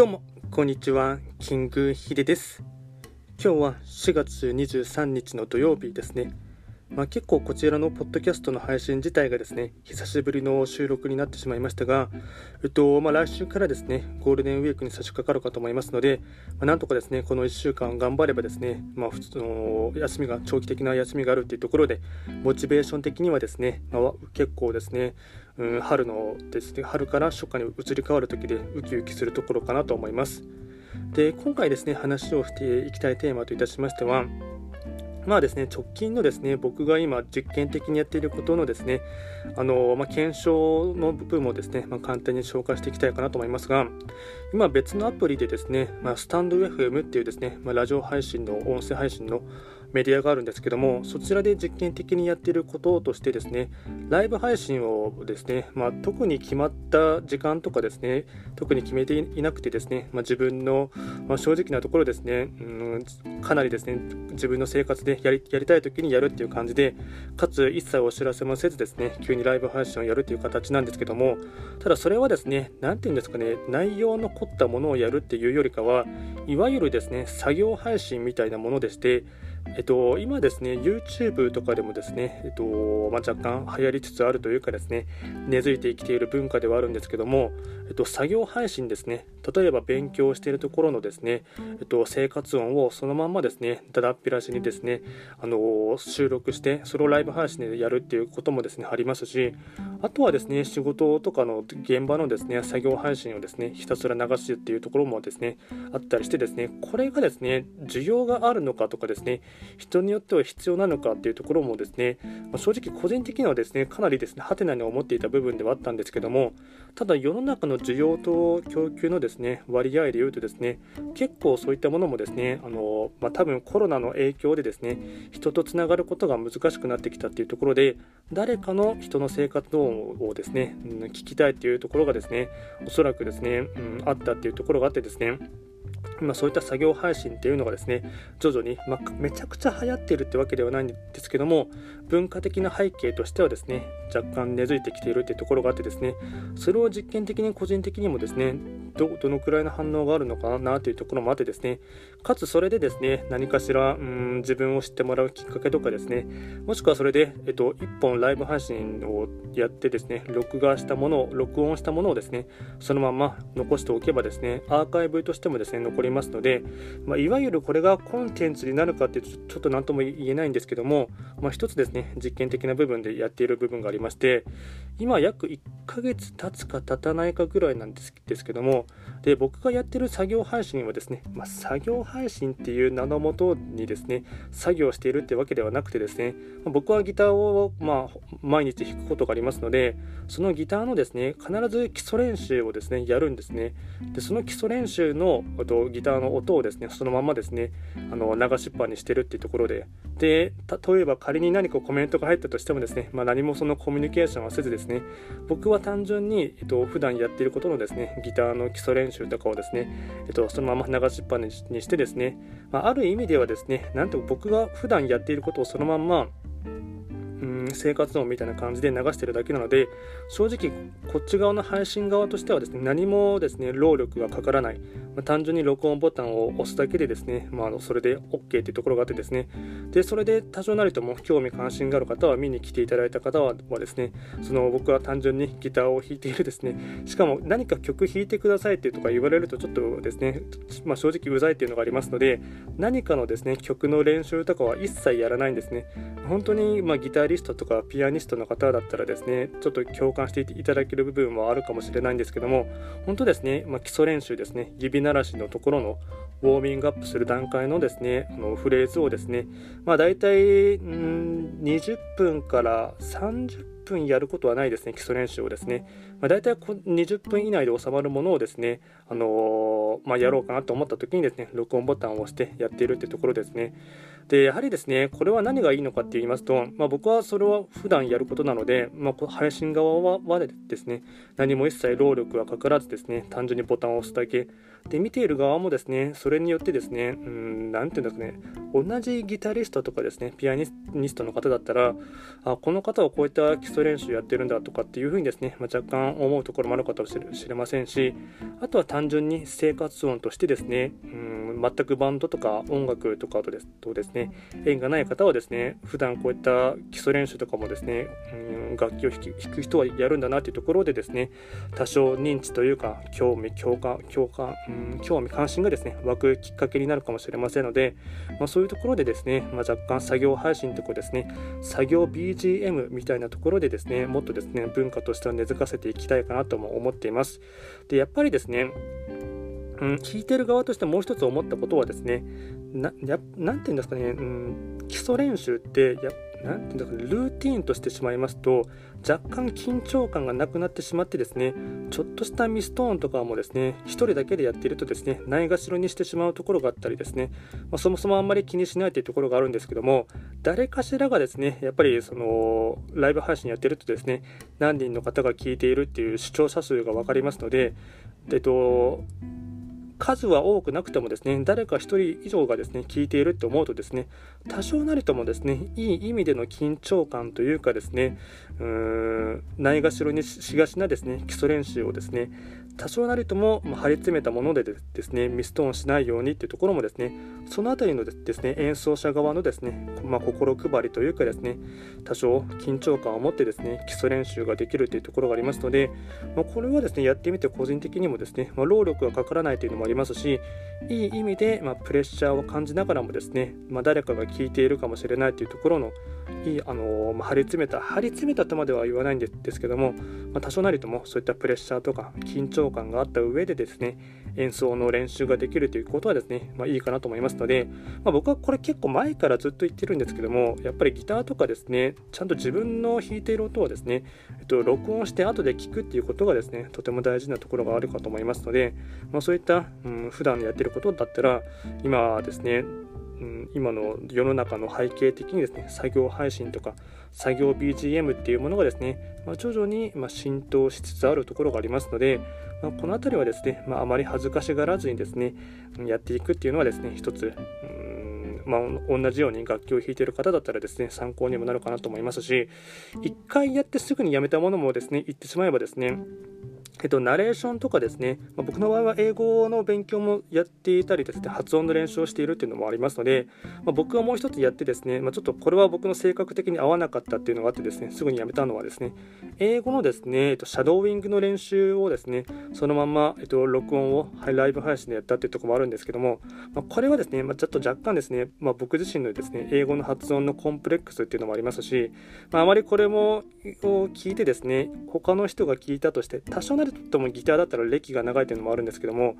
どうも、こんにちは。キングヒデです。今日は4月23日の土曜日ですね。まあ、結構こちらのポッドキャストの配信自体がですね、久しぶりの収録になってしまいましたが、えっと、まあ、来週からですね、ゴールデンウィークに差し掛かるかと思いますので、まあ、なんとかですね、この1週間頑張ればですね、まあ、普通の休みが、長期的な休みがあるっていうところで、モチベーション的にはですね、まあ、結構ですね、うん、春のですね、春から初夏に移り変わる時でウキウキするところかなと思います。で、今回ですね、話をしていきたいテーマといたしましては、まあですね、直近のですね、僕が今実験的にやっていることのですね、あの、まあ、検証の部分もですね、まあ、簡単に紹介していきたいかなと思いますが、今別のアプリでですね、まあ、スタンド FM っていうですね、まあ、ラジオ配信の音声配信のメディアがあるんですけども、そちらで実験的にやっていることとしてですね、ライブ配信をですね、まあ、特に決まった時間とかですね、特に決めていなくてですね、まあ、自分の、まあ、正直なところですね、うん、かなりですね、自分の生活でやりやりたい時にやるっていう感じで、かつ一切お知らせもせずですね、急にライブ配信をやるという形なんですけども、ただそれはですね、なんていうんですかね、内容の凝ったものをやるっていうよりかは、いわゆるですね、作業配信みたいなものでして、えっと、今ですね、YouTube とかでもですね、えっとまあ、若干流行りつつあるというかですね、根付いてきている文化ではあるんですけども、えっと、作業配信ですね、例えば勉強しているところのですね、えっと、生活音をそのまんまですね、だだっぴらしにですね、あの収録して、それをライブ配信でやるっていうこともですね、ありますし、あとはですね、仕事とかの現場のですね、作業配信をですね、ひたすら流すっていうところもですね、あったりしてですね、これがですね、需要があるのかとかですね、人によっては必要なのかっていうところもですね、まあ、正直個人的にはですね、かなりですね、ハテナに思っていた部分ではあったんですけども、ただ世の中の需要と供給のですね、割合で言うとですね、結構そういったものもですね、あのまあ、多分コロナの影響でですね、人とつながることが難しくなってきたっていうところで、誰かの人の生活音をですね、うん、聞きたいっていうところがですね、おそらくですね、うん、あったっていうところがあってですね、今そういった作業配信っていうのがですね徐々に、まあ、めちゃくちゃ流行っているってわけではないんですけども文化的な背景としてはですね若干根付いてきているっていうところがあってですねそれを実験的に個人的にもですねどどのくらいの反応があるのかなというところもあってですね。かつそれでですね何かしらうん自分を知ってもらうきっかけとかですね。もしくはそれで、えっと、1本ライブ配信をやってですね録画したものを録音したものをですねそのまま残しておけばですねアーカイブとしてもですね残りますので、まあ、いわゆるこれがコンテンツになるかってちょっと何とも言えないんですけども、まあ、一つですね実験的な部分でやっている部分がありまして今約1ヶ月経つか経たないかぐらいなんですけどもで僕がやってる作業配信はですね、まあ、作業配信っていう名のもとにですね作業しているってわけではなくてですねま僕はギターを、まあ、毎日弾くことがありますのでそのギターのですね必ず基礎練習をですねやるんですね。でその基礎練習のとギターの音をですねそのままですねあの流しっぱにしてるっていうところで。で例えば仮に何かコメントが入ったとしてもですね、まあ、何もそのコミュニケーションはせずですねね。僕は単純に、えっと普段やっていることのですねギターの基礎練習とかをですね、えっと、そのまま流しっぱにしてですね、まあ、ある意味ではですねなんと僕が普段やっていることをそのまんま生活音みたいな感じで流してるだけなので正直こっち側の配信側としてはですね何もですね労力がかからない、まあ、単純に録音ボタンを押すだけでですね、まあ、のそれで OK っていうところがあってですね。でそれで多少なりとも興味関心がある方は見に来ていただいた方はですねその僕は単純にギターを弾いているですね。しかも何か曲弾いてくださいっていうとか言われるとちょっとですね、まあ、正直うざいっていうのがありますので何かのですね曲の練習とかは一切やらないんですね。本当にまギタリストとかピアニストの方だったらですねちょっと共感していただける部分はあるかもしれないんですけども本当ですね、まあ、基礎練習ですね指鳴らしのところのウォーミングアップする段階のですねあのフレーズをですねまあ大体ん20分から30分やることはないですね基礎練習をですね、まあ、大体20分以内で収まるものをですね、あのー、まあ、やろうかなと思った時にですね録音ボタンを押してやっているってところですね。でやはりですねこれは何がいいのかって言いますと、まあ、僕はそれは普段やることなので、まあ、配信側はですね何も一切労力はかからずですね単純にボタンを押すだけ。で見ている側もですねそれによってですねうん何て言うんですかね同じギタリストとかですねピアニストの方だったらあこの方はこういった基礎練習やってるんだとかっていうふうにですね、まあ、若干思うところもあるかもしれませんしあとは単純に生活音としてですねうん全くバンドとか音楽とかとですとですね縁がない方はですね普段こういった基礎練習とかもですねうん楽器を弾く人はやるんだなというところでですね多少認知というか興味共感共感うん興味関心がですね湧くきっかけになるかもしれませんので、まあ、そういうところでですね、まあ、若干作業配信とかですね作業 BGM みたいなところでですねもっとですね文化としては根付かせていきたいかなとも思っています。でやっぱりですねうん、聞いてる側としてもう一つ思ったことはですね、なやなんていうんですかね、うん、基礎練習ってやなんていうんだかルーティンとしてしまいますと若干緊張感がなくなってしまってですねちょっとしたミストーンとかもですね1人だけでやっているとですねないがしろにしてしまうところがあったりですね、まあ、そもそもあんまり気にしないというところがあるんですけども誰かしらがですねやっぱりそのライブ配信やってるとですね何人の方が聞いているっていう視聴者数が分かりますのでえっと数は多くなくてもですね誰か1人以上がですね聞いていると思うとですね多少なりともですねいい意味での緊張感というかですねうーんないがしろにしがちなですね基礎練習をですね多少なりとも張り詰めたものでですねミストーンしないようにっていうところもですねその辺りのですね演奏者側のですね、まあ、心配りというかですね多少緊張感を持ってですね基礎練習ができるというところがありますので、まあ、これはですねやってみて個人的にもですね、まあ、労力がかからないというのもありますしいい意味で、まプレッシャーを感じながらもですね、ま誰かが聞いているかもしれないというところのいいあの、ま張り詰めた張り詰めたとまでは言わないんですけども、ま多少なりともそういったプレッシャーとか緊張感があった上でですね演奏の練習ができるということはですね、まあ、いいかなと思いますので、まあ、僕はこれ結構前からずっと言ってるんですけどもやっぱりギターとかですねちゃんと自分の弾いている音をですね、えっと、録音して後で聞くっていうことがですねとても大事なところがあるかと思いますので、まあ、そういった、うん、普段やってることだったら今ですねうん、今の世の中の背景的にですね作業配信とか作業 BGM っていうものがですね、まあ、徐々にま浸透しつつあるところがありますので、まあ、この辺りはですね、まあ、まり恥ずかしがらずにですねやっていくっていうのはですね一つうんまあ、同じように楽器を弾いてる方だったらですね参考にもなるかなと思いますし一回やってすぐにやめたものもですね言ってしまえばですねえっと、ナレーションとかですね、まあ、僕の場合は英語の勉強もやっていたりですね、発音の練習をしているっていうのもありますので、まあ、僕はもう一つやってですね、まあ、ちょっとこれは僕の性格的に合わなかったっていうのがあってですね、すぐにやめたのはですね、英語のですね、えっと、シャドーウィングの練習をですね、そのまま、えっと、録音をライブ配信でやったっていうところもあるんですけども、まこれはですね、まちょっと若干ですね、ま僕自身のですね、英語の発音のコンプレックスっていうのもありますし、まあまりこれもを聞いてですね、他の人が聞いたとして、多少なりともギターだったら歴が長いというのもあるんですけども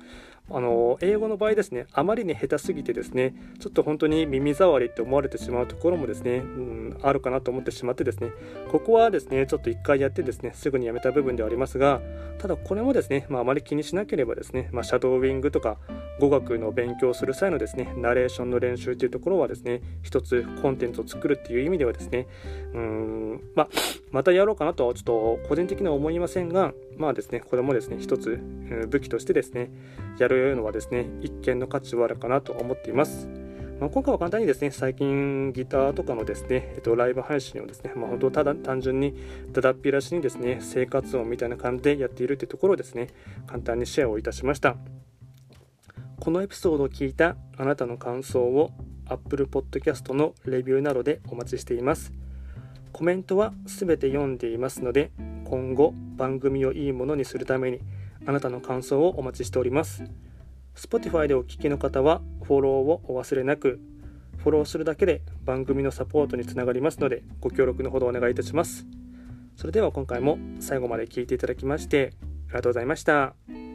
あの英語の場合ですねあまりに下手すぎてですねちょっと本当に耳障りって思われてしまうところもですね、うん、あるかなと思ってしまってですねここはですねちょっと1回やってですねすぐにやめた部分ではありますがただこれもですね、まあ、あまり気にしなければですね、まあ、シャドーウィングとか語学の勉強をする際のですねナレーションの練習というところはですね一つコンテンツを作るっていう意味ではですねうんままたやろうかなとはちょっと個人的には思いませんがまあですねこれもですね一つ武器としてですねやるのはですね一見の価値はあるかなと思っています。まあ、今回は簡単にですね、最近ギターとかのですね、えっと、ライブ配信をですね、まあ、本当ただ単純にだだっぴらしにですね、生活音みたいな感じでやっているというところをですね、簡単にシェアをいたしました。このエピソードを聞いたあなたの感想を Apple Podcast のレビューなどでお待ちしています。コメントは全て読んでいますので、今後番組をいいものにするためにあなたの感想をお待ちしております。Spotify でお聞きの方はフォローをお忘れなく、フォローするだけで番組のサポートにつながりますので、ご協力のほどお願いいたします。それでは今回も最後まで聴いていただきまして、ありがとうございました。